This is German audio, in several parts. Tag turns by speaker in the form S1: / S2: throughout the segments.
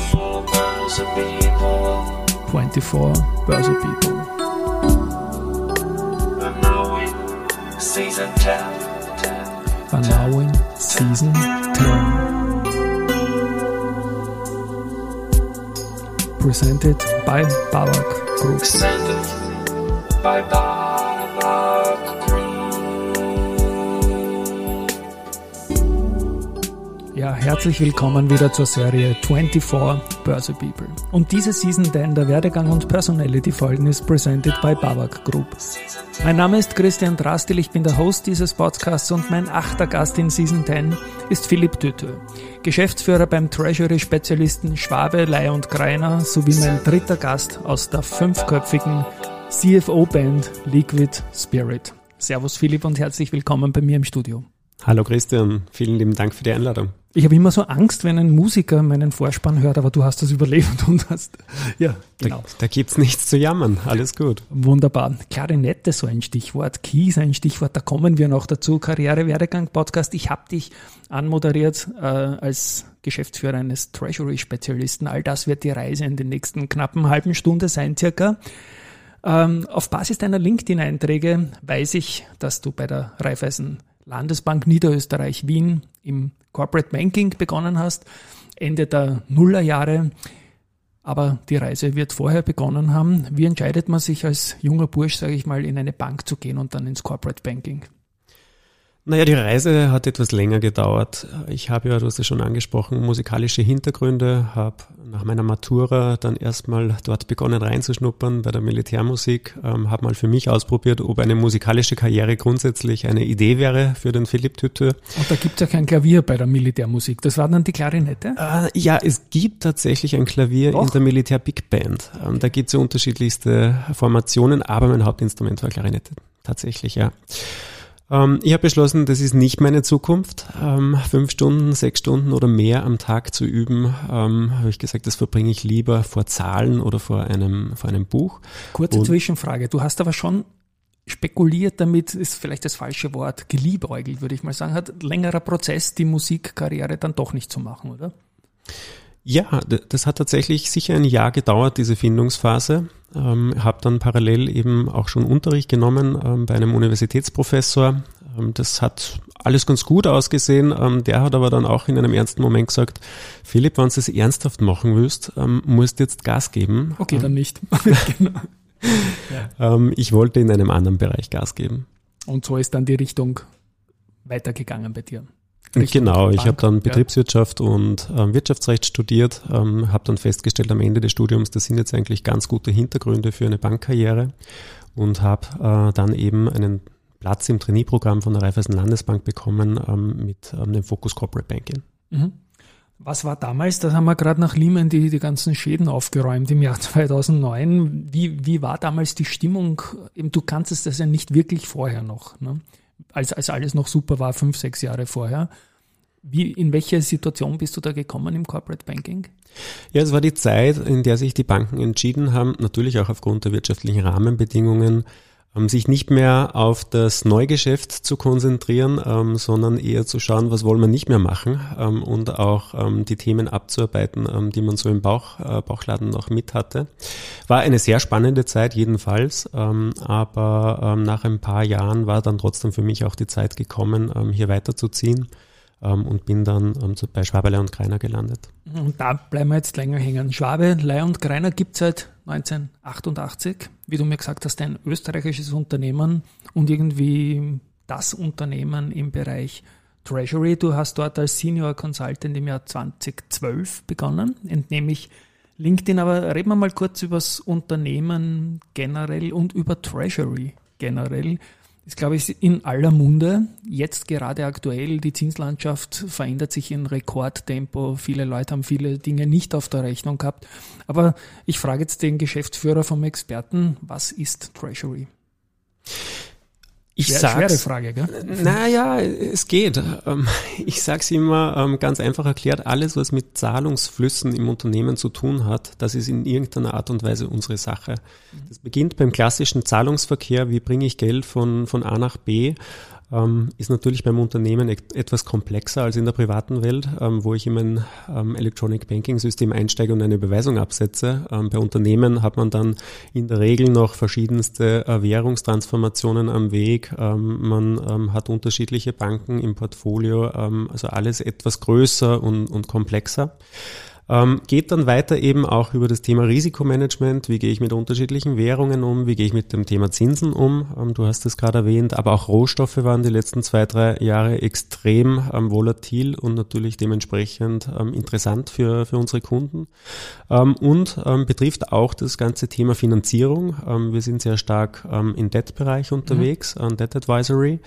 S1: 24 Börse People.
S2: 24 Börse People.
S1: And now in season 10. 10.
S2: Are now in season 10. Presented by Babak Group.
S1: Presented by Babak
S2: Ja, herzlich willkommen wieder zur Serie 24 Börse People. Und diese Season 10 der Werdegang und Personality Folgen ist presented by Babak Group. Mein Name ist Christian Drastil, ich bin der Host dieses Podcasts und mein achter Gast in Season 10 ist Philipp Tütö, Geschäftsführer beim Treasury-Spezialisten Schwabe, Ley und Greiner sowie mein dritter Gast aus der fünfköpfigen CFO-Band Liquid Spirit. Servus Philipp und herzlich willkommen bei mir im Studio.
S3: Hallo Christian, vielen lieben Dank für die Einladung.
S2: Ich habe immer so Angst, wenn ein Musiker meinen Vorspann hört, aber du hast das überlebt und hast, ja, genau.
S3: Da, da gibt's nichts zu jammern, alles gut.
S2: Wunderbar. Klarinette so ein Stichwort, Keys ein Stichwort, da kommen wir noch dazu. Karriere, Werdegang, Podcast. Ich habe dich anmoderiert äh, als Geschäftsführer eines Treasury-Spezialisten. All das wird die Reise in den nächsten knappen halben Stunde sein, circa. Ähm, auf Basis deiner LinkedIn-Einträge weiß ich, dass du bei der Raiffeisen Landesbank Niederösterreich Wien im Corporate Banking begonnen hast, Ende der Nullerjahre. Aber die Reise wird vorher begonnen haben. Wie entscheidet man sich als junger Bursch, sage ich mal, in eine Bank zu gehen und dann ins Corporate Banking?
S3: Naja, die Reise hat etwas länger gedauert. Ich habe ja, du hast es schon angesprochen, musikalische Hintergründe, habe nach meiner Matura dann erstmal dort begonnen reinzuschnuppern bei der Militärmusik, ähm, habe mal für mich ausprobiert, ob eine musikalische Karriere grundsätzlich eine Idee wäre für den Philipp Tütö.
S2: Und da gibt es ja kein Klavier bei der Militärmusik. Das war dann die Klarinette?
S3: Äh, ja, es gibt tatsächlich ein Klavier
S2: Doch.
S3: in der Militär Big Band. Ähm, da gibt es ja unterschiedlichste Formationen, aber mein Hauptinstrument war Klarinette. Tatsächlich, ja. Ähm, ich habe beschlossen, das ist nicht meine Zukunft. Ähm, fünf Stunden, sechs Stunden oder mehr am Tag zu üben, ähm, habe ich gesagt, das verbringe ich lieber vor Zahlen oder vor einem, vor einem Buch.
S2: Kurze
S3: Und-
S2: Zwischenfrage. Du hast aber schon spekuliert damit, ist vielleicht das falsche Wort, geliebäugelt, würde ich mal sagen. Hat längerer Prozess, die Musikkarriere dann doch nicht zu machen, oder?
S3: Ja, das hat tatsächlich sicher ein Jahr gedauert, diese Findungsphase. Ähm, habe dann parallel eben auch schon Unterricht genommen ähm, bei einem Universitätsprofessor. Ähm, das hat alles ganz gut ausgesehen. Ähm, der hat aber dann auch in einem ernsten Moment gesagt, Philipp, wenn du das ernsthaft machen willst, ähm, musst du jetzt Gas geben.
S2: Okay, dann nicht. genau.
S3: Ähm, ich wollte in einem anderen Bereich Gas geben.
S2: Und so ist dann die Richtung weitergegangen bei dir.
S3: Genau, ich habe dann
S2: ja.
S3: Betriebswirtschaft und ähm, Wirtschaftsrecht studiert, ähm, habe dann festgestellt am Ende des Studiums, das sind jetzt eigentlich ganz gute Hintergründe für eine Bankkarriere und habe äh, dann eben einen Platz im Trainee-Programm von der Raiffeisen Landesbank bekommen ähm, mit ähm, dem Fokus Corporate Banking.
S2: Mhm. Was war damals, da haben wir gerade nach Lehman die, die ganzen Schäden aufgeräumt im Jahr 2009. Wie, wie war damals die Stimmung? Eben, Du kanntest das ja nicht wirklich vorher noch, ne? Als, als alles noch super war, fünf, sechs Jahre vorher. Wie, in welche Situation bist du da gekommen im Corporate Banking?
S3: Ja, es war die Zeit, in der sich die Banken entschieden haben, natürlich auch aufgrund der wirtschaftlichen Rahmenbedingungen, sich nicht mehr auf das Neugeschäft zu konzentrieren, ähm, sondern eher zu schauen, was wollen wir nicht mehr machen ähm, und auch ähm, die Themen abzuarbeiten, ähm, die man so im Bauch, äh, Bauchladen noch mit hatte. War eine sehr spannende Zeit jedenfalls, ähm, aber ähm, nach ein paar Jahren war dann trotzdem für mich auch die Zeit gekommen, ähm, hier weiterzuziehen ähm, und bin dann ähm, bei Schwaberle und Greiner gelandet.
S2: Und da bleiben wir jetzt länger hängen. Schwabe, Ley und Greiner gibt seit 1988, wie du mir gesagt hast, ein österreichisches Unternehmen und irgendwie das Unternehmen im Bereich Treasury. Du hast dort als Senior Consultant im Jahr 2012 begonnen, entnehme ich LinkedIn. Aber reden wir mal kurz über das Unternehmen generell und über Treasury generell. Ist, glaube ich, in aller Munde. Jetzt gerade aktuell, die Zinslandschaft verändert sich in Rekordtempo. Viele Leute haben viele Dinge nicht auf der Rechnung gehabt. Aber ich frage jetzt den Geschäftsführer vom Experten, was ist Treasury?
S3: Ich
S2: Schwer,
S3: sag's,
S2: schwere Frage, gell?
S3: Naja, es geht. Ähm, Ich sage es immer ähm, ganz einfach erklärt, alles, was mit Zahlungsflüssen im Unternehmen zu tun hat, das ist in irgendeiner Art und Weise unsere Sache. Das beginnt beim klassischen Zahlungsverkehr, wie bringe ich Geld von, von A nach B. ähm, ist natürlich beim Unternehmen etwas komplexer als in der privaten Welt, ähm, wo ich in mein ähm, Electronic Banking System einsteige und eine Überweisung absetze. Ähm, bei Unternehmen hat man dann in der Regel noch verschiedenste äh, Währungstransformationen am Weg. Ähm, man ähm, hat unterschiedliche Banken im Portfolio, also alles etwas größer und, und komplexer. Ähm, geht dann weiter eben auch über das Thema Risikomanagement. Wie gehe ich mit unterschiedlichen Währungen um? Wie gehe ich mit dem Thema Zinsen um? Ähm, du hast es gerade erwähnt, aber auch Rohstoffe waren die letzten zwei, drei Jahre extrem ähm, volatil und natürlich dementsprechend ähm, interessant für, für unsere Kunden. Ähm, und ähm, betrifft auch das ganze Thema Finanzierung. wir sind sehr stark im Debt-Bereich unterwegs, mhm. Debt Advisory.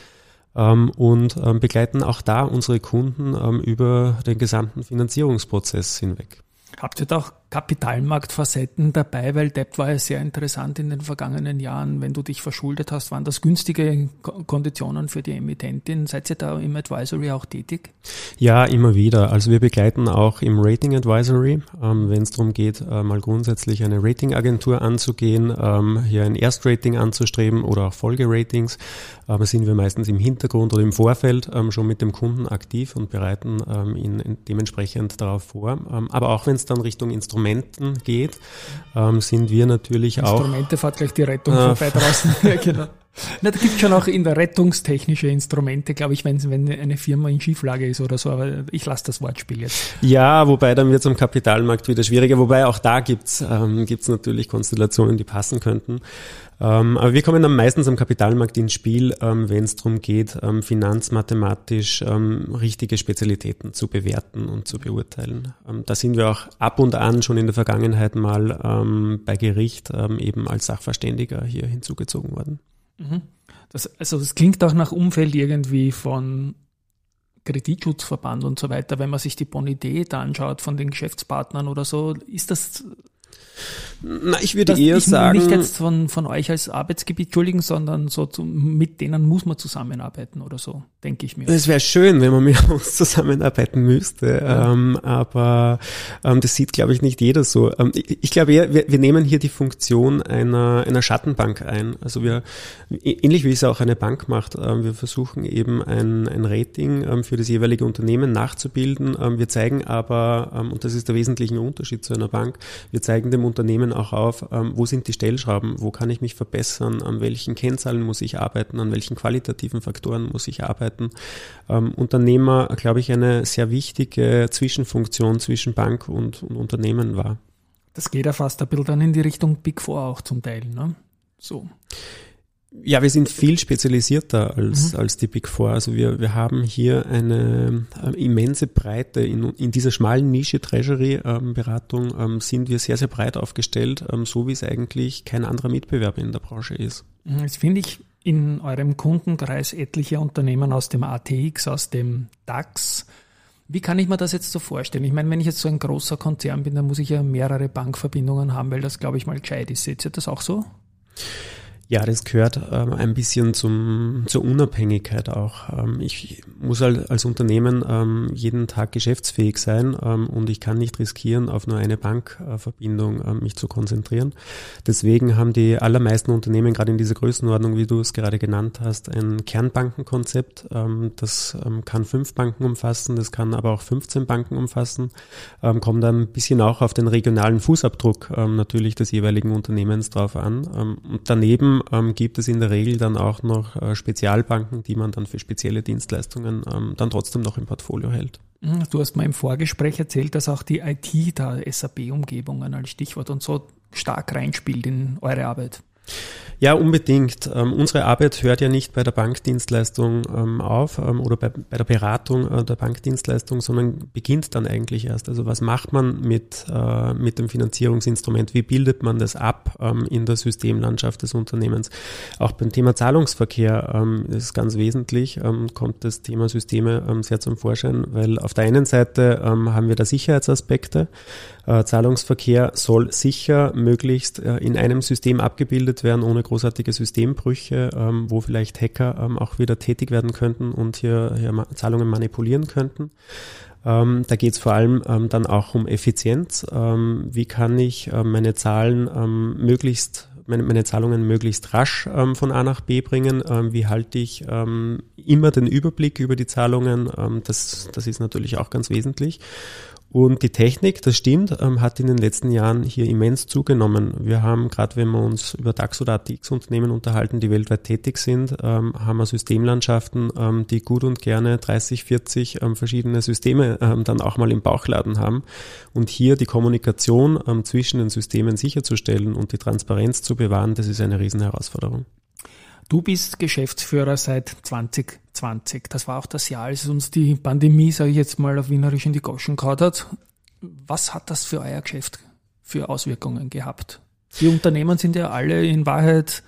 S3: Ähm, und ähm, begleiten auch da unsere Kunden ähm, über den gesamten Finanzierungsprozess hinweg.
S2: Habt ihr da auch Kapitalmarktfacetten dabei, weil Debt war ja sehr interessant in den vergangenen Jahren. Wenn du dich verschuldet hast, waren das günstige Konditionen für die Emittentin. Seid ihr da im Advisory auch tätig?
S3: Ja, immer wieder. Also wir begleiten auch im Rating Advisory, ähm, wenn es darum geht, äh, mal grundsätzlich eine Ratingagentur anzugehen, ähm, hier ein Erstrating anzustreben oder auch Folgeratings. Aber sind wir meistens im Hintergrund oder im Vorfeld ähm, schon mit dem Kunden aktiv und bereiten ähm, ihn dementsprechend darauf vor. Ähm, aber auch wenn es dann Richtung Instrument Instrumenten geht, ähm, sind wir natürlich
S2: Instrumente
S3: auch.
S2: Instrumente fährt gleich die Rettung äh, vorbei draußen. ja, genau. Na, da gibt schon auch in der rettungstechnische Instrumente, glaube ich, wenn, wenn eine Firma in Schieflage ist oder so, aber ich lasse das Wortspiel jetzt.
S3: Ja, wobei dann wird es am Kapitalmarkt wieder schwieriger, wobei auch da gibt's ähm, gibt's natürlich Konstellationen, die passen könnten. Ähm, aber wir kommen dann meistens am Kapitalmarkt ins Spiel, ähm, wenn es darum geht, ähm, finanzmathematisch ähm, richtige Spezialitäten zu bewerten und zu beurteilen. Ähm, da sind wir auch ab und an schon in der Vergangenheit mal ähm, bei Gericht eben als Sachverständiger hier hinzugezogen worden.
S2: Mhm. Das, also das klingt auch nach Umfeld irgendwie von Kreditschutzverband und so weiter. Wenn man sich die Bonität anschaut von den Geschäftspartnern oder so, ist das
S3: na, ich würde eher ich sagen.
S2: Nicht jetzt von, von euch als Arbeitsgebiet, entschuldigen, sondern so zu, mit denen muss man zusammenarbeiten oder so, denke ich mir.
S3: Es wäre schön, wenn man mit uns zusammenarbeiten müsste, ja. ähm, aber ähm, das sieht, glaube ich, nicht jeder so. Ähm, ich, ich glaube, wir, wir nehmen hier die Funktion einer, einer Schattenbank ein. Also wir, ähnlich wie es auch eine Bank macht, ähm, wir versuchen eben ein, ein Rating ähm, für das jeweilige Unternehmen nachzubilden. Ähm, wir zeigen aber, und das ist der wesentliche Unterschied zu einer Bank, wir zeigen dem Unternehmen auch auf, ähm, wo sind die Stellschrauben, wo kann ich mich verbessern, an welchen Kennzahlen muss ich arbeiten, an welchen qualitativen Faktoren muss ich arbeiten. Ähm, Unternehmer, glaube ich, eine sehr wichtige Zwischenfunktion zwischen Bank und, und Unternehmen war.
S2: Das geht ja fast ein bisschen dann in die Richtung Big Four auch zum Teil, ne? So.
S3: Ja, wir sind viel spezialisierter als, mhm. als die Big Four. Also wir, wir haben hier eine äh, immense Breite. In, in dieser schmalen Nische Treasury-Beratung ähm, sind wir sehr, sehr breit aufgestellt, ähm, so wie es eigentlich kein anderer Mitbewerber in der Branche ist.
S2: Mhm, jetzt finde ich in eurem Kundenkreis etliche Unternehmen aus dem ATX, aus dem DAX. Wie kann ich mir das jetzt so vorstellen? Ich meine, wenn ich jetzt so ein großer Konzern bin, dann muss ich ja mehrere Bankverbindungen haben, weil das, glaube ich, mal gescheit ist. Seht ihr das auch so?
S3: Ja, das gehört ähm, ein bisschen zum, zur Unabhängigkeit auch. Ähm, ich muss halt als Unternehmen ähm, jeden Tag geschäftsfähig sein ähm, und ich kann nicht riskieren, auf nur eine Bankverbindung äh, mich zu konzentrieren. Deswegen haben die allermeisten Unternehmen gerade in dieser Größenordnung, wie du es gerade genannt hast, ein Kernbankenkonzept. Ähm, das ähm, kann fünf Banken umfassen, das kann aber auch 15 Banken umfassen. kommt ein bisschen auch auf den regionalen Fußabdruck natürlich des jeweiligen Unternehmens drauf an. und daneben ähm, gibt es in der Regel dann auch noch äh, Spezialbanken, die man dann für spezielle Dienstleistungen ähm, dann trotzdem noch im Portfolio hält.
S2: Mhm, du hast mal im Vorgespräch erzählt, dass auch die IT da SAP-Umgebungen als Stichwort und so stark reinspielt in eure Arbeit.
S3: Ja, unbedingt. Ähm, unsere Arbeit hört ja nicht bei der Bankdienstleistung ähm, auf ähm, oder bei, bei, der Beratung äh, der Bankdienstleistung, sondern beginnt dann eigentlich erst. Also was macht man mit, äh, mit dem Finanzierungsinstrument? Wie bildet man das ab ähm, in der Systemlandschaft des Unternehmens? Auch beim Thema Zahlungsverkehr ähm, ist ganz wesentlich, ähm, kommt das Thema Systeme sehr zum Vorschein, weil auf der einen Seite haben wir da Sicherheitsaspekte. Äh, Zahlungsverkehr soll sicher möglichst äh, in einem System abgebildet werden, ohne großartige Systembrüche, ähm, wo vielleicht Hacker ähm, auch wieder tätig werden könnten und hier, hier Zahlungen manipulieren könnten. Ähm, da geht es vor allem ähm, dann auch um Effizienz. Ähm, wie kann ich ähm, meine Zahlen ähm, möglichst meine, meine Zahlungen möglichst rasch ähm, von A nach B bringen? Ähm, wie halte ich ähm, immer den Überblick über die Zahlungen? Das, das ist natürlich auch ganz wesentlich. Und die Technik, das stimmt, ähm, hat in den letzten Jahren hier immens zugenommen. Wir haben, gerade wenn wir uns über DAX oder ATX-Unternehmen unterhalten, die weltweit tätig sind, ähm, haben wir Systemlandschaften, ähm, die gut und gerne 30, 40 verschiedene Systeme dann auch mal im Bauchladen haben. Und hier die Kommunikation zwischen den Systemen sicherzustellen und die Transparenz zu bewahren, das ist eine Riesenherausforderung.
S2: Du bist Geschäftsführer seit 2020. Das war auch das Jahr, als uns die Pandemie, sage ich jetzt mal auf Wienerisch, in die Goschen gehauen hat. Was hat das für euer Geschäft für Auswirkungen gehabt? Die Unternehmen sind ja alle in Wahrheit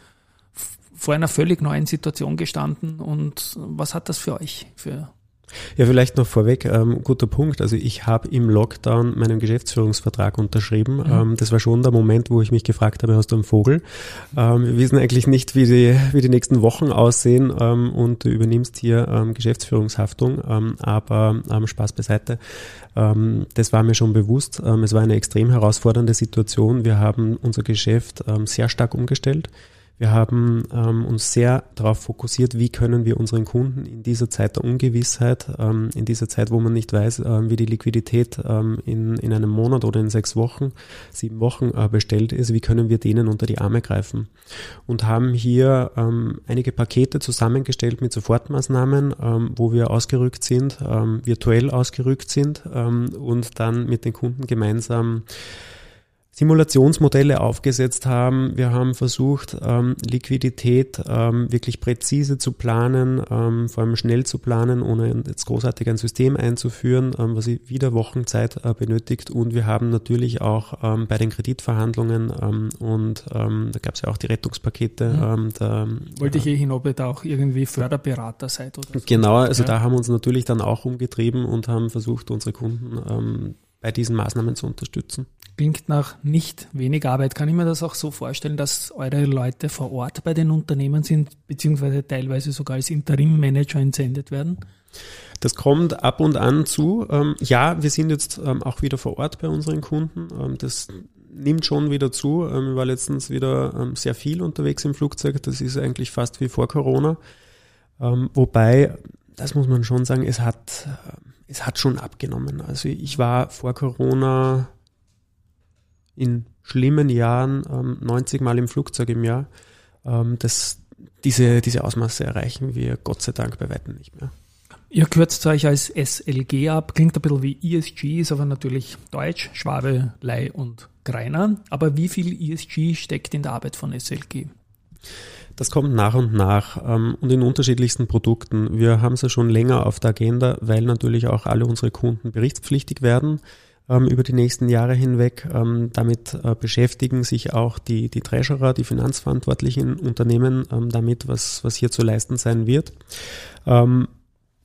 S2: vor einer völlig neuen Situation gestanden. Und was hat das für euch für
S3: ja, vielleicht noch vorweg, ähm, guter Punkt. Also ich habe im Lockdown meinen Geschäftsführungsvertrag unterschrieben. Mhm. Ähm, das war schon der Moment, wo ich mich gefragt habe, hast du einen Vogel? Ähm, wir wissen eigentlich nicht, wie die, wie die nächsten Wochen aussehen ähm, und du übernimmst hier ähm, Geschäftsführungshaftung, ähm, aber Spaß beiseite. das war mir schon bewusst. es war eine extrem herausfordernde Situation. Wir haben unser Geschäft sehr stark umgestellt. Wir haben ähm, uns sehr darauf fokussiert, wie können wir unseren Kunden in dieser Zeit der Ungewissheit, ähm, in dieser Zeit, wo man nicht weiß, ähm, wie die Liquidität ähm, in, in einem Monat oder in sechs Wochen, sieben Wochen äh, bestellt ist, wie können wir denen unter die Arme greifen. Und haben hier ähm, einige Pakete zusammengestellt mit Sofortmaßnahmen, ähm, wo wir ausgerückt sind, virtuell ausgerückt sind und dann mit den Kunden gemeinsam Simulationsmodelle aufgesetzt haben. Wir haben versucht, ähm, Liquidität ähm, wirklich präzise zu planen, ähm, vor allem schnell zu planen, ohne jetzt großartig ein System einzuführen, ähm, was wieder Wochenzeit äh, benötigt. Und wir haben natürlich auch ähm, bei den Kreditverhandlungen ähm, und da gab es ja auch die Rettungspakete.
S2: Mhm. Da, Wollte ich eh hin, ob ihr da auch irgendwie Förderberater seid oder
S3: so. Genau, also ja. da haben wir uns natürlich dann auch umgetrieben und haben versucht, unsere Kunden bei diesen Maßnahmen zu unterstützen.
S2: Klingt nach nicht wenig Arbeit. Kann ich mir das auch so vorstellen, dass eure Leute vor Ort bei den Unternehmen sind, beziehungsweise teilweise sogar als Interimmanager entsendet werden?
S3: Das kommt ab und an zu. Ähm, ja, wir sind jetzt ähm, auch wieder vor Ort bei unseren Kunden. Ähm, das nimmt schon wieder zu. Ich war letztens wieder sehr viel unterwegs im Flugzeug. Das ist eigentlich fast wie vor Corona. Wobei, das muss man schon sagen, es hat es hat schon abgenommen. Also ich war vor Corona in schlimmen Jahren ähm, 90 Mal im Flugzeug im Jahr. Ähm, das, diese, diese Ausmaße erreichen wir Gott sei Dank bei weitem nicht mehr.
S2: Ihr kürzt euch als SLG ab, klingt ein bisschen wie ESG, ist aber natürlich Deutsch, Schwabe, Lei und Greiner. Aber wie viel ESG steckt in der Arbeit von SLG?
S3: Das kommt nach und nach ähm, und in unterschiedlichsten Produkten. Wir haben es ja schon länger auf der Agenda, weil natürlich auch alle unsere Kunden berichtspflichtig werden ähm, über die nächsten Jahre hinweg. Ähm, damit äh, beschäftigen sich auch die, die Treasurer, die finanzverantwortlichen Unternehmen ähm, damit, was, was hier zu leisten sein wird.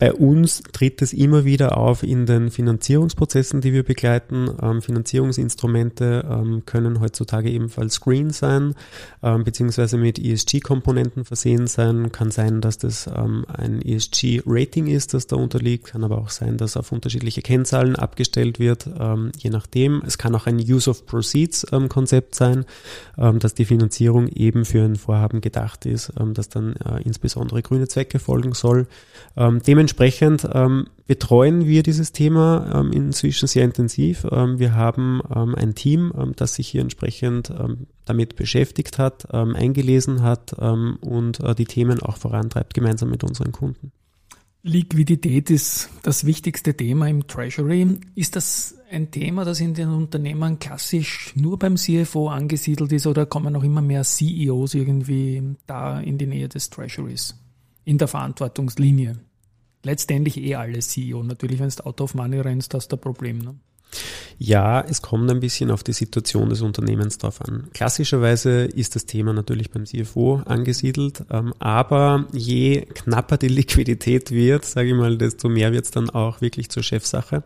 S3: Bei uns tritt es immer wieder auf in den Finanzierungsprozessen, die wir begleiten. Ähm, Finanzierungsinstrumente ähm, können heutzutage ebenfalls green sein, ähm, beziehungsweise mit ESG-Komponenten versehen sein. Kann sein, dass das ähm, ein ESG-Rating ist, das da unterliegt. Kann aber auch sein, dass auf unterschiedliche Kennzahlen abgestellt wird, ähm, je nachdem. Es kann auch ein Use of Proceeds-Konzept sein, ähm, dass die Finanzierung eben für ein Vorhaben gedacht ist, das dann äh, insbesondere grüne Zwecke folgen soll. dementsprechend dementsprechend ähm, betreuen wir dieses Thema ähm, inzwischen sehr intensiv. Ähm, wir haben ähm, ein Team, ähm, das sich hier entsprechend ähm, damit beschäftigt hat, eingelesen hat und äh, die Themen auch vorantreibt, gemeinsam mit unseren Kunden.
S2: Liquidität ist das wichtigste Thema im Treasury. Ist das ein Thema, das in den Unternehmen klassisch nur beim CFO angesiedelt ist oder kommen auch immer mehr CEOs irgendwie da in die Nähe des Treasuries in der Verantwortungslinie? Letztendlich eh alle CEO. Natürlich, wenn du out of money rennst, hast du ein Problem. Ne?
S3: Ja, es kommt ein bisschen auf die Situation des Unternehmens drauf an. Klassischerweise ist das Thema natürlich beim CFO angesiedelt, ähm, aber je knapper die Liquidität wird, sage ich mal, desto mehr wird es dann auch wirklich zur Chefsache.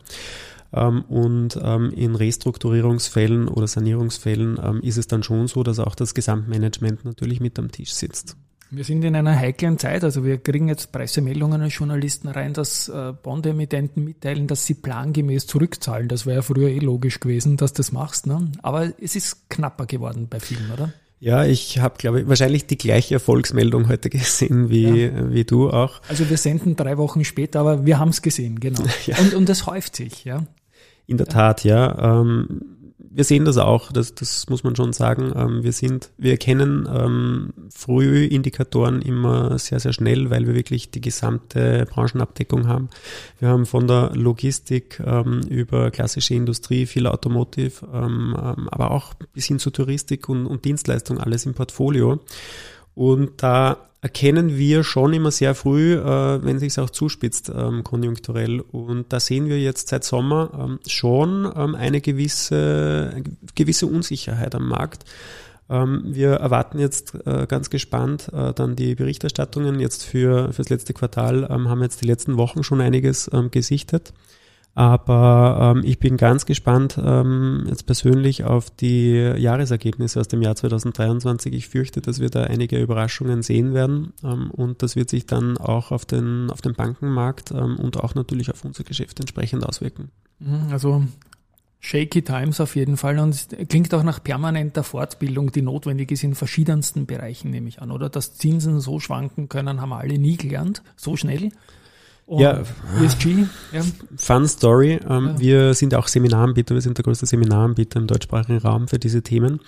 S3: Ähm, und ähm, in Restrukturierungsfällen oder Sanierungsfällen ist es dann schon so, dass auch das Gesamtmanagement natürlich mit am Tisch sitzt.
S2: Wir sind in einer heiklen Zeit, also wir kriegen jetzt Pressemeldungen als Journalisten rein, dass äh, Bond-Emittenten mitteilen, dass sie plangemäß zurückzahlen. Das wäre ja früher eh logisch gewesen, dass du das machst. Ne? Aber es ist knapper geworden bei vielen, oder?
S3: Ja, ich habe, glaube ich, wahrscheinlich die gleiche Erfolgsmeldung heute gesehen wie, ja. wie du auch.
S2: Also wir senden drei Wochen später, aber wir haben es gesehen, genau. Ja. Und, und es häuft sich, ja.
S3: In der. Tat, ja. Ähm, wir sehen das auch, das, das muss man schon sagen. Ähm, wir sind, wir erkennen ähm, Frühindikatoren immer sehr, sehr schnell, weil wir wirklich die gesamte Branchenabdeckung haben. Wir haben von der Logistik ähm, über klassische Industrie, viel Automotive, ähm, ähm, aber auch bis hin zu Touristik und, und Dienstleistung alles im Portfolio. Und da erkennen wir schon immer sehr früh, äh, wenn sich auch zuspitzt ähm, konjunkturell. Und da sehen wir jetzt seit Sommer ähm, schon ähm, eine gewisse, gewisse Unsicherheit am Markt. Ähm, wir erwarten jetzt äh, ganz gespannt äh, dann die Berichterstattungen jetzt für fürs letzte Quartal, ähm, haben jetzt die letzten Wochen schon einiges ähm, gesichtet. Aber ähm, ich bin ganz gespannt ähm, jetzt persönlich auf die Jahresergebnisse aus dem Jahr 2023. Ich fürchte, dass wir da einige Überraschungen sehen werden ähm, und das wird sich dann auch auf den, auf den Bankenmarkt ähm, und auch natürlich auf unser Geschäft entsprechend auswirken.
S2: Mhm, also Shaky Times auf jeden Fall und es klingt auch nach permanenter Fortbildung, die notwendig ist in verschiedensten Bereichen, nehme ich an, oder? Dass Zinsen so schwanken können, haben wir alle nie gelernt, so schnell.
S3: Und ja, ESG, ja. Fun Story. Ähm, ja. Wir sind auch Seminaranbieter, wir sind der größte Seminaranbieter im deutschsprachigen Raum für diese Themen.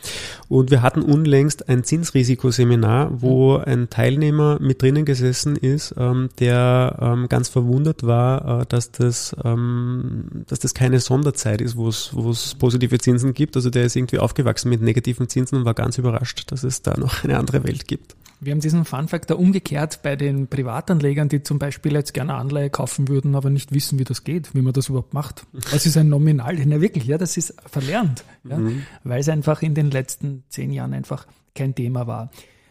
S3: Und wir hatten unlängst ein Zinsrisikoseminar, wo mhm. ein Teilnehmer mit drinnen gesessen ist, ähm, der ähm, ganz verwundert war, äh, dass das, ähm, dass das keine Sonderzeit ist, wo es, wo es positive Zinsen gibt. Also der ist irgendwie aufgewachsen mit negativen Zinsen und war ganz überrascht, dass es da noch eine andere Welt gibt.
S2: Wir haben diesen Fun-Factor umgekehrt bei den Privatanlegern, die zum Beispiel jetzt gerne Anleihe kaufen würden, aber nicht wissen, wie das geht, wie man das überhaupt macht. Was ist ein Nominal? Ja, wirklich, ja, das ist verlernt, ja, mhm. weil es einfach in den letzten zehn Jahren einfach kein Thema war.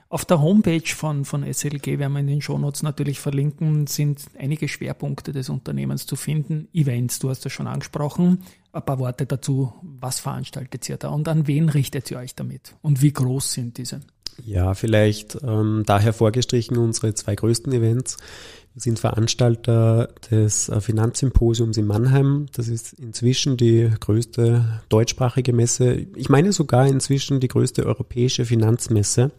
S2: Auf der Homepage von, von SLG, werden wir in den Shownotes natürlich verlinken, sind einige Schwerpunkte des Unternehmens zu finden. Events, du hast das schon angesprochen. Ein paar Worte dazu, was veranstaltet ihr da und an wen richtet ihr euch damit und wie groß sind diese?
S3: Ja, vielleicht ähm, daher vorgestrichen unsere zwei größten Events. Wir sind Veranstalter des äh, Finanzsymposiums in Mannheim. Das ist inzwischen die größte deutschsprachige Messe. Ich meine sogar inzwischen die größte europäische Finanzmesse.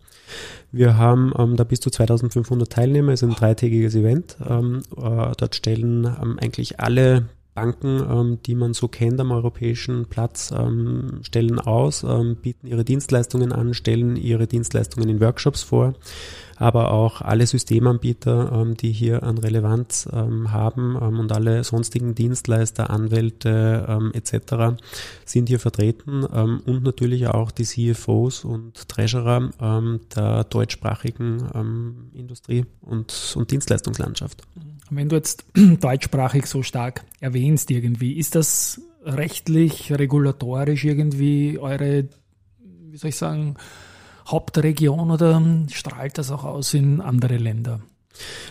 S3: Wir haben ähm, da bis zu 2500 Teilnehmer. Es ist ein dreitägiges Event. Ähm, äh, dort stellen ähm, eigentlich alle Banken, ähm, die man so kennt am europäischen Platz, ähm, stellen aus, ähm, bieten ihre Dienstleistungen an, stellen ihre Dienstleistungen in Workshops vor, aber auch alle Systemanbieter, ähm, die hier an Relevanz ähm, haben ähm, und alle sonstigen Dienstleister, Anwälte etc. sind hier vertreten und natürlich auch die CFOs und Treasurer der deutschsprachigen Industrie- und, und Dienstleistungslandschaft.
S2: Wenn du jetzt deutschsprachig so stark erwähnst irgendwie, ist das rechtlich, regulatorisch irgendwie eure, wie soll ich sagen, Hauptregion oder strahlt das auch aus in andere Länder?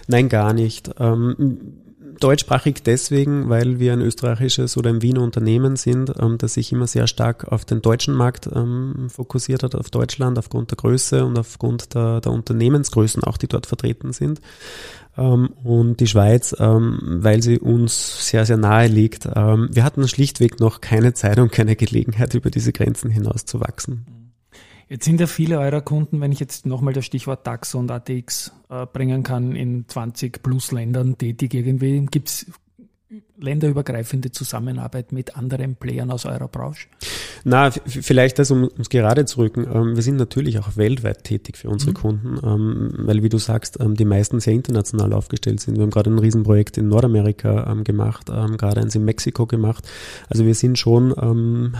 S3: Nein, gar nicht. Ähm, deutschsprachig deswegen, weil wir ein österreichisches oder ein Wiener Unternehmen sind, ähm, das sich immer sehr stark auf den deutschen Markt ähm, fokussiert hat, auf Deutschland, aufgrund der Größe und aufgrund der, der Unternehmensgrößen auch, die dort vertreten sind. Ähm, und die Schweiz, ähm, weil sie uns sehr, sehr nahe liegt. Ähm, wir hatten schlichtweg noch keine Zeit und keine Gelegenheit, über diese Grenzen hinaus zu wachsen.
S2: Jetzt sind ja viele eurer Kunden, wenn ich jetzt nochmal das Stichwort DAX und ATX äh, bringen kann, in 20 plus Ländern tätig irgendwie. Gibt es länderübergreifende Zusammenarbeit mit anderen Playern aus eurer Branche?
S3: Na, vielleicht das, um es gerade zu rücken. Ähm, wir sind natürlich auch weltweit tätig für unsere mhm. Kunden, ähm, weil, wie du sagst, ähm, die meisten sehr international aufgestellt sind. Wir haben gerade ein Riesenprojekt in Nordamerika gemacht, gerade eins in Mexiko gemacht. Also wir sind schon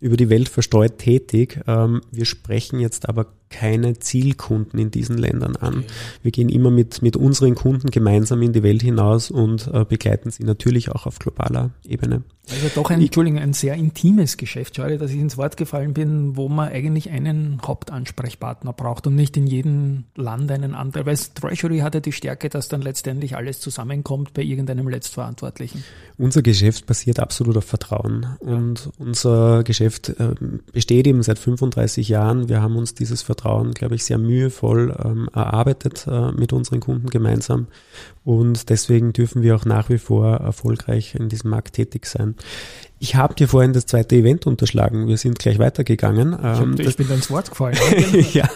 S3: über die Welt verstreut tätig. Wir sprechen jetzt aber keine Zielkunden in diesen Ländern an. Wir gehen immer mit, mit unseren Kunden gemeinsam in die Welt hinaus und äh, begleiten sie natürlich auch auf globaler Ebene.
S2: Also doch ein, Entschuldigung, ein sehr intimes Geschäft. Schade, dass ich ins Wort gefallen bin, wo man eigentlich einen Hauptansprechpartner braucht und nicht in jedem Land einen anderen. Weil Treasury hat ja die Stärke, dass dann letztendlich alles zusammenkommt bei irgendeinem Letztverantwortlichen.
S3: Unser Geschäft basiert absolut auf Vertrauen und unser Geschäft äh, besteht eben seit 35 Jahren. Wir haben uns dieses Vertrauen, glaube ich, sehr mühevoll ähm, erarbeitet äh, mit unseren Kunden gemeinsam und deswegen dürfen wir auch nach wie vor erfolgreich in diesem Markt tätig sein. Ich habe dir vorhin das zweite Event unterschlagen. Wir sind gleich weitergegangen.
S2: Ich, hab,
S3: Ähm,
S2: ich
S3: das,
S2: bin ins Wort gefallen.
S3: ja,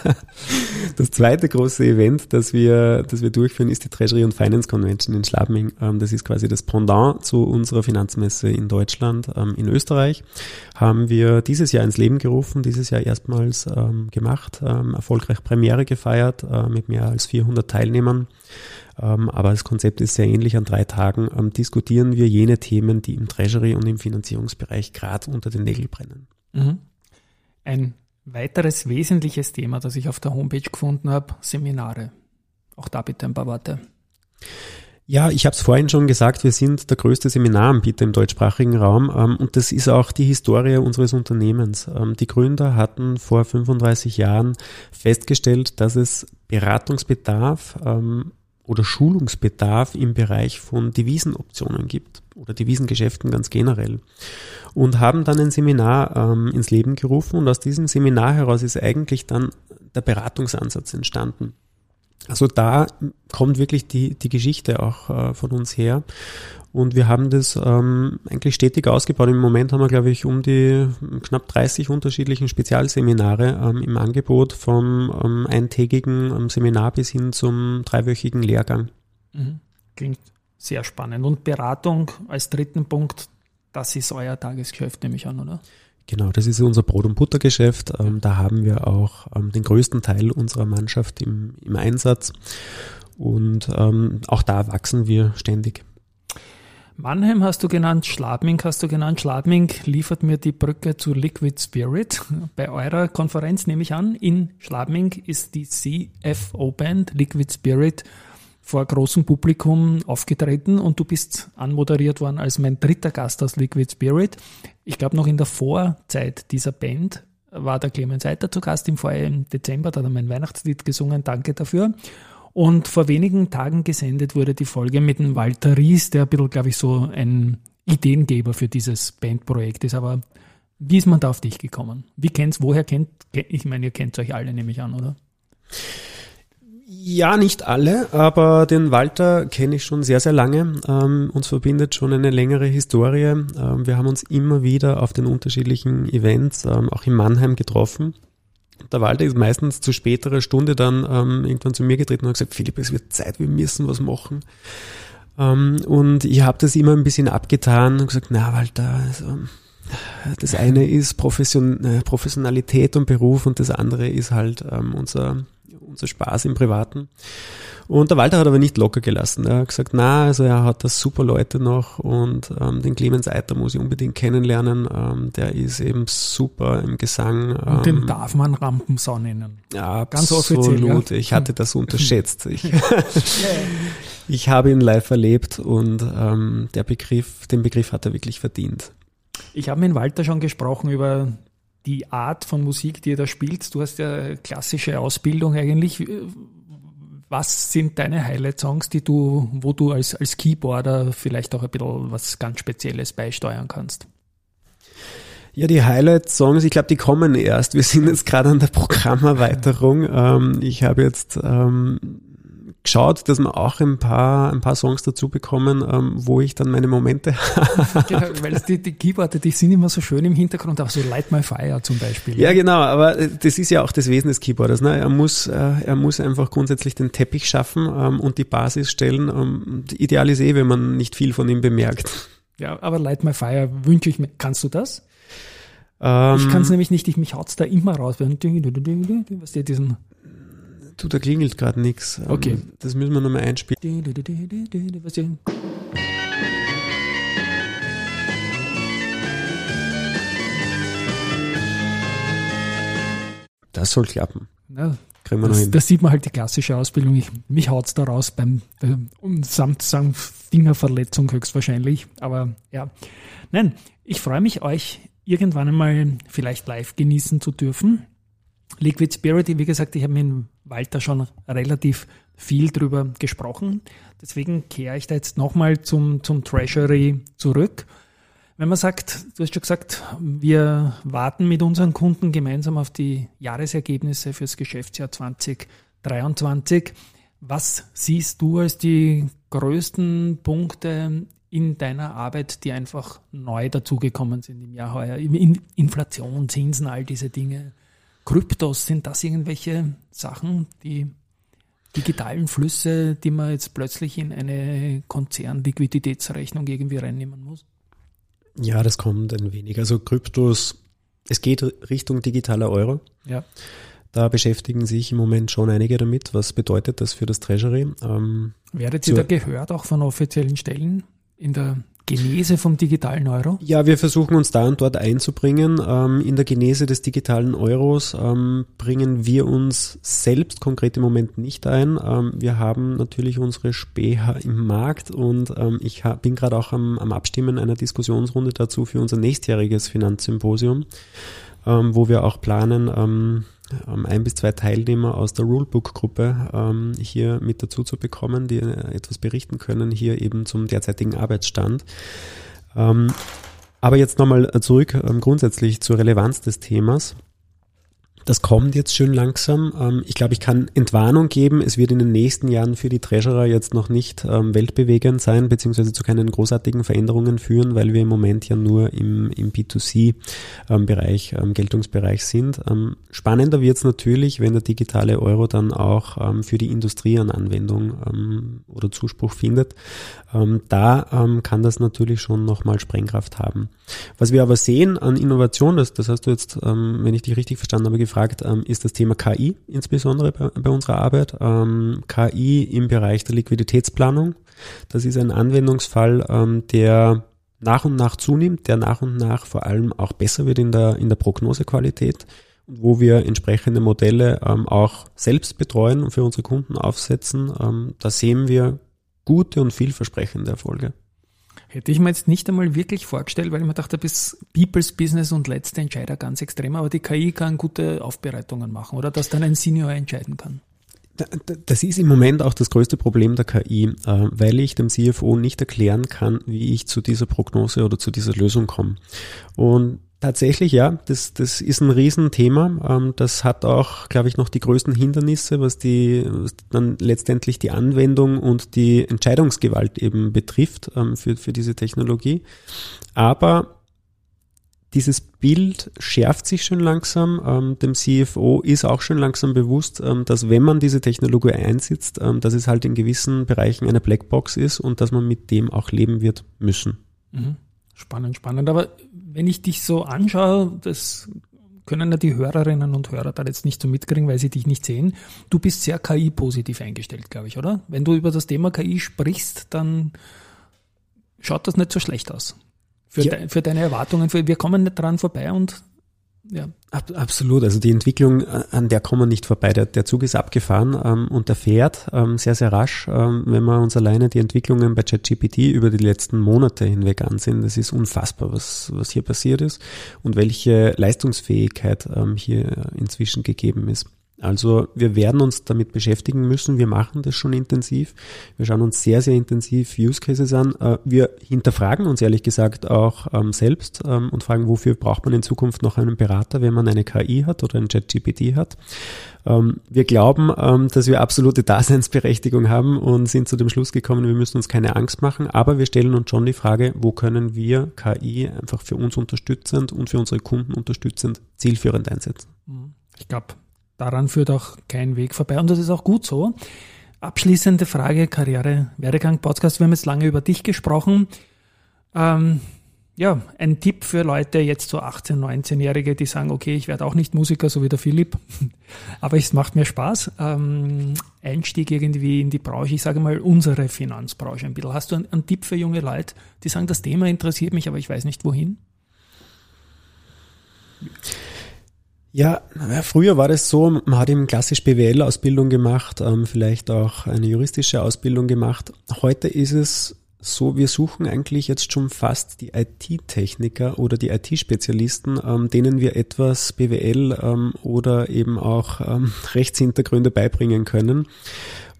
S3: das zweite große Event, das wir, das wir durchführen, ist die Treasury und Finance Convention in Schladming. Ähm, das ist quasi das Pendant zu unserer Finanzmesse in Deutschland. Ähm, in Österreich haben wir dieses Jahr ins Leben gerufen, dieses Jahr erstmals ähm, gemacht, erfolgreich Premiere gefeiert äh, mit mehr als 400 Teilnehmern. Ähm, aber das Konzept ist sehr ähnlich. An drei Tagen ähm, diskutieren wir jene Themen, die im Treasury und im Finanzierungsbereich gerade unter den Nägeln brennen.
S2: Mhm. Ein weiteres wesentliches Thema, das ich auf der Homepage gefunden habe, Seminare. Auch da bitte ein paar Worte.
S3: Ja, ich habe es vorhin schon gesagt, wir sind der größte Seminaranbieter im deutschsprachigen Raum ähm, und das ist auch die Historie unseres Unternehmens. Ähm, die Gründer hatten vor 35 Jahren festgestellt, dass es Beratungsbedarf ähm, oder Schulungsbedarf im Bereich von Devisenoptionen gibt oder Devisengeschäften ganz generell und haben dann ein Seminar ähm, ins Leben gerufen und aus diesem Seminar heraus ist eigentlich dann der Beratungsansatz entstanden. Also da kommt wirklich die, die Geschichte auch äh, von uns her. Und wir haben das ähm, eigentlich stetig ausgebaut. Im Moment haben wir, glaube ich, um die knapp 30 unterschiedlichen Spezialseminare ähm, im Angebot vom ähm, eintägigen ähm, Seminar bis hin zum dreiwöchigen Lehrgang.
S2: Mhm. Klingt sehr spannend. Und Beratung als dritten Punkt, das ist euer Tagesgeschäft, nehme ich an, oder?
S3: Genau, das ist unser Brot- und Buttergeschäft. Ähm, da haben wir auch ähm, den größten Teil unserer Mannschaft im, im Einsatz. Und ähm, auch da wachsen wir ständig.
S2: Mannheim hast du genannt, Schladming hast du genannt. Schladming liefert mir die Brücke zu Liquid Spirit. Bei eurer Konferenz nehme ich an, in Schladming ist die CFO-Band Liquid Spirit vor großem Publikum aufgetreten und du bist anmoderiert worden als mein dritter Gast aus Liquid Spirit. Ich glaube, noch in der Vorzeit dieser Band war der Clemens Eiter zu Gast im im Dezember, da hat er mein Weihnachtslied gesungen, danke dafür. Und vor wenigen Tagen gesendet wurde die Folge mit dem Walter Ries, der ein bisschen, glaube ich, so ein Ideengeber für dieses Bandprojekt ist. Aber wie ist man da auf dich gekommen? Wie kennt's, woher kennt, ich meine, ihr kennt euch alle, nehme ich an, oder?
S3: Ja, nicht alle, aber den Walter kenne ich schon sehr, sehr lange. Ähm, uns verbindet schon eine längere Historie. Ähm, wir haben uns immer wieder auf den unterschiedlichen Events, ähm, auch in Mannheim, getroffen. Der Walter ist meistens zu späterer Stunde dann ähm, irgendwann zu mir getreten und hat gesagt, Philipp, es wird Zeit, wir müssen was machen. Ähm, und ich habe das immer ein bisschen abgetan und gesagt, na Walter, also, das eine ist Profession äh, Professionalität und Beruf und das andere ist halt ähm, unser, unser Spaß im Privaten. Und der Walter hat aber nicht locker gelassen. Er hat gesagt, na, also er hat da super Leute noch und ähm, den Clemens Eiter muss ich unbedingt kennenlernen. Ähm, der ist eben super im Gesang. Ähm,
S2: Und den darf man Rampensau nennen.
S3: ja,
S2: Ganz
S3: absolut.
S2: offiziell, ja.
S3: Ich hatte das unterschätzt. Ich, ich habe ihn live erlebt und ähm, der Begriff, den Begriff hat er wirklich verdient.
S2: Ich habe mit Walter schon gesprochen über die Art von Musik, die ihr da spielt. Du hast ja klassische Ausbildung eigentlich. Was sind deine Highlight-Songs, die du, wo du als, als Keyboarder vielleicht auch ein bisschen was ganz Spezielles beisteuern kannst?
S3: Ja, die Highlight-Songs, ich glaube, die kommen erst. Wir sind jetzt gerade an der Programmerweiterung. Ähm, ich habe jetzt ähm, geschaut, dass wir auch ein paar, ein paar Songs dazu bekommen, ähm, wo ich dann meine Momente
S2: genau, weil die, die Keyboarder, die sind immer so schön im Hintergrund, auch so Light My Fire zum Beispiel.
S3: Ja, genau, aber äh, das ist ja auch das Wesen des Keyboarders. Ne? Er, muss, äh, er muss einfach grundsätzlich den Teppich schaffen ähm, und die Basis stellen. Ähm, ideal ist eh, wenn man nicht viel von ihm bemerkt.
S2: ja aber Light My Fire wünsche ich mir. Kannst du das?
S3: Ähm,
S2: Ich kann es nämlich nicht, ich mich haut's da immer raus. Was dir diesen
S3: du, da klingelt gerade nichts.
S2: Okay.
S3: Das müssen wir nochmal einspielen. Das soll klappen.
S2: Ja,
S3: Kriegen wir noch
S2: das,
S3: hin.
S2: das sieht man halt die klassische Ausbildung. Ich, mich haut's da raus beim und samt sagen Fingerverletzung höchstwahrscheinlich. Aber ja, nein, ich freue mich, euch irgendwann einmal vielleicht live genießen zu dürfen. Liquid Spirit, wie gesagt, ich habe mit Walter schon relativ viel drüber gesprochen. Deswegen kehre ich da jetzt nochmal zum, zum Treasury zurück. Wenn man sagt, du hast schon gesagt, wir warten mit unseren Kunden gemeinsam auf die Jahresergebnisse fürs Geschäftsjahr 2023. Was siehst du als die größten Punkte in deiner Arbeit, die einfach neu dazugekommen sind im Jahr heuer? Inflation, Zinsen, all diese Dinge. Kryptos, sind das irgendwelche Sachen, die digitalen Flüsse, die man jetzt plötzlich in eine Konzernliquiditätsrechnung irgendwie reinnehmen muss?
S3: Ja, das kommt ein wenig. Also Kryptos, es geht Richtung digitaler Euro.
S2: Ja.
S3: Da beschäftigen sich im Moment schon einige damit. Was bedeutet das für das Treasury? Ähm,
S2: Werdet ihr da gehört auch von offiziellen Stellen? in der Genese vom digitalen Euro?
S3: Ja, wir versuchen uns da und dort einzubringen. Ähm, in der Genese des digitalen Euros ähm, bringen wir uns selbst konkret im Moment nicht ein. Ähm, wir haben natürlich unsere SPH im Markt und ich bin gerade auch am, am Abstimmen einer Diskussionsrunde dazu für unser nächstjähriges Finanzsymposium, wo wir auch planen, ähm, ein bis zwei Teilnehmer aus der Rulebook-Gruppe ähm, hier mit dazu zu bekommen, die äh, etwas berichten können, hier eben zum derzeitigen Arbeitsstand. Ähm, aber jetzt nochmal zurück ähm, grundsätzlich zur Relevanz des Themas. Das kommt jetzt schön langsam. Ähm, ich glaube, ich kann Entwarnung geben. Es wird in den nächsten Jahren für die Treasurer jetzt noch nicht ähm, weltbewegend sein, beziehungsweise zu keinen großartigen Veränderungen führen, weil wir im Moment ja nur im, im B2C-Bereich, ähm, Geltungsbereich sind. Spannender wird es natürlich, wenn der digitale Euro dann auch für die Industrie an Anwendung oder Zuspruch findet. Da kann das natürlich schon nochmal Sprengkraft haben. Was wir aber sehen an Innovation, das, das hast du jetzt, wenn ich dich richtig verstanden habe, gefragt, ähm, ist das Thema KI insbesondere bei, bei unserer Arbeit. Ähm, KI im Bereich der Liquiditätsplanung. Das ist ein Anwendungsfall, ähm, der nach und nach zunimmt, der nach und nach vor allem auch besser wird in der, in der Prognosequalität und wo wir entsprechende Modelle ähm, auch selbst betreuen und für unsere Kunden aufsetzen. Ähm, da sehen wir gute und vielversprechende Erfolge.
S2: Hätte ich mir jetzt nicht einmal wirklich vorgestellt, weil ich mir dachte, bis People's Business und letzte Entscheider ganz extrem, aber die KI kann gute Aufbereitungen machen oder dass dann ein Senior entscheiden kann.
S3: Das ist im Moment auch das größte Problem der KI, äh, weil ich dem CFO nicht erklären kann, wie ich zu dieser Prognose oder zu dieser Lösung komme. Und Tatsächlich, ja, das, das ist ein Riesenthema. Ähm, das hat auch, glaube ich, noch die größten Hindernisse, was die was dann letztendlich die Anwendung und die Entscheidungsgewalt eben betrifft ähm, für, für diese Technologie. Aber dieses Bild schärft sich schon langsam. Ähm, dem CFO ist auch schon langsam bewusst, dass wenn man diese Technologie einsetzt, dass es halt in gewissen Bereichen eine Blackbox ist und dass man mit dem auch leben wird müssen.
S2: Mhm. Spannend, spannend. Aber wenn ich dich so anschaue, das können ja die Hörerinnen und Hörer da jetzt nicht so mitkriegen, weil sie dich nicht sehen. Du bist sehr KI-positiv eingestellt, glaube ich, oder? Wenn du über das Thema KI sprichst, dann schaut das nicht so schlecht aus. Für, ja. de, für deine Erwartungen. Für, wir kommen nicht dran vorbei und
S3: ja. absolut. Also die Entwicklung, äh, an der kommen wir nicht vorbei. Der, der Zug ist abgefahren ähm, und der fährt ähm, sehr, sehr rasch. Ähm, wenn wir uns alleine die Entwicklungen bei ChatGPT über die letzten Monate hinweg ansehen, das ist unfassbar, was, was hier passiert ist und welche Leistungsfähigkeit ähm, hier inzwischen gegeben ist. Also wir werden uns damit beschäftigen müssen. Wir machen das schon intensiv. Wir schauen uns sehr, sehr intensiv Use Cases an. Äh, wir hinterfragen uns ehrlich gesagt auch ähm, selbst ähm, und fragen, wofür braucht man in Zukunft noch einen Berater, wenn man eine KI hat oder ein ChatGPT hat. Ähm, wir glauben, dass wir absolute Daseinsberechtigung haben und sind zu dem Schluss gekommen, wir müssen uns keine Angst machen. Aber wir stellen uns schon die Frage, wo können wir KI einfach für uns unterstützend und für unsere Kunden unterstützend zielführend einsetzen.
S2: Ich glaube, daran führt auch kein Weg vorbei und das ist auch gut so. Abschließende Frage, Karriere, Werdegang, Podcast. Wir haben jetzt lange über dich gesprochen. Ähm, ja, ein Tipp für Leute, jetzt so 18-, 19-Jährige, die sagen, okay, ich werde auch nicht Musiker, so wie der Philipp, aber es macht mir Spaß. Ähm, Einstieg irgendwie in die Branche, ich sage mal unsere Finanzbranche ein bisschen. Hast du einen, einen Tipp für junge Leute, die sagen, das Thema interessiert mich, aber ich weiß nicht wohin?
S3: Ja, früher war das so, man hat eben klassisch BWL-Ausbildung gemacht, ähm, vielleicht auch eine juristische Ausbildung gemacht. Heute ist es so, wir suchen eigentlich jetzt schon fast die IT-Techniker oder die IT-Spezialisten, ähm, denen wir etwas BWL ähm, oder eben auch Rechtshintergründe beibringen können.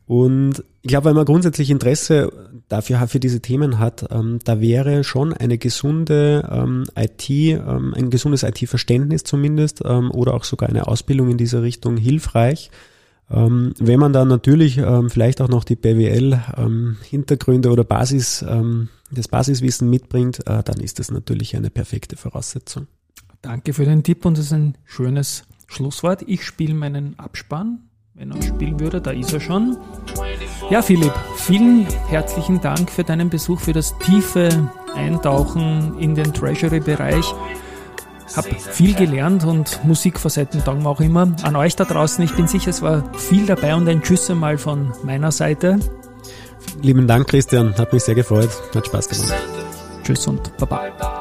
S3: Und ich glaube, wenn man grundsätzlich Interesse dafür für diese Themen hat, ähm, da wäre schon eine gesunde ähm, IT, ähm, ein gesundes IT-Verständnis zumindest ähm, oder auch sogar eine Ausbildung in dieser Richtung hilfreich. Ähm, wenn man dann natürlich ähm, vielleicht auch noch die BWL-Hintergründe oder Basis, das Basiswissen mitbringt, äh, dann ist das natürlich eine perfekte Voraussetzung.
S2: Danke für den Tipp und das ist ein schönes Schlusswort. Ich spiele meinen Abspann. Wenn er spielen würde, da ist er schon. Ja, Philipp, vielen herzlichen Dank für deinen Besuch, für das tiefe Eintauchen in den Treasury-Bereich. Hab viel gelernt und Musikfacetten danken wir auch immer. An euch da draußen, ich bin sicher, es war viel dabei und ein Tschüss einmal von meiner Seite.
S3: Lieben Dank, Christian. Hat mich sehr gefreut. Hat Spaß gemacht.
S2: Tschüss und Baba.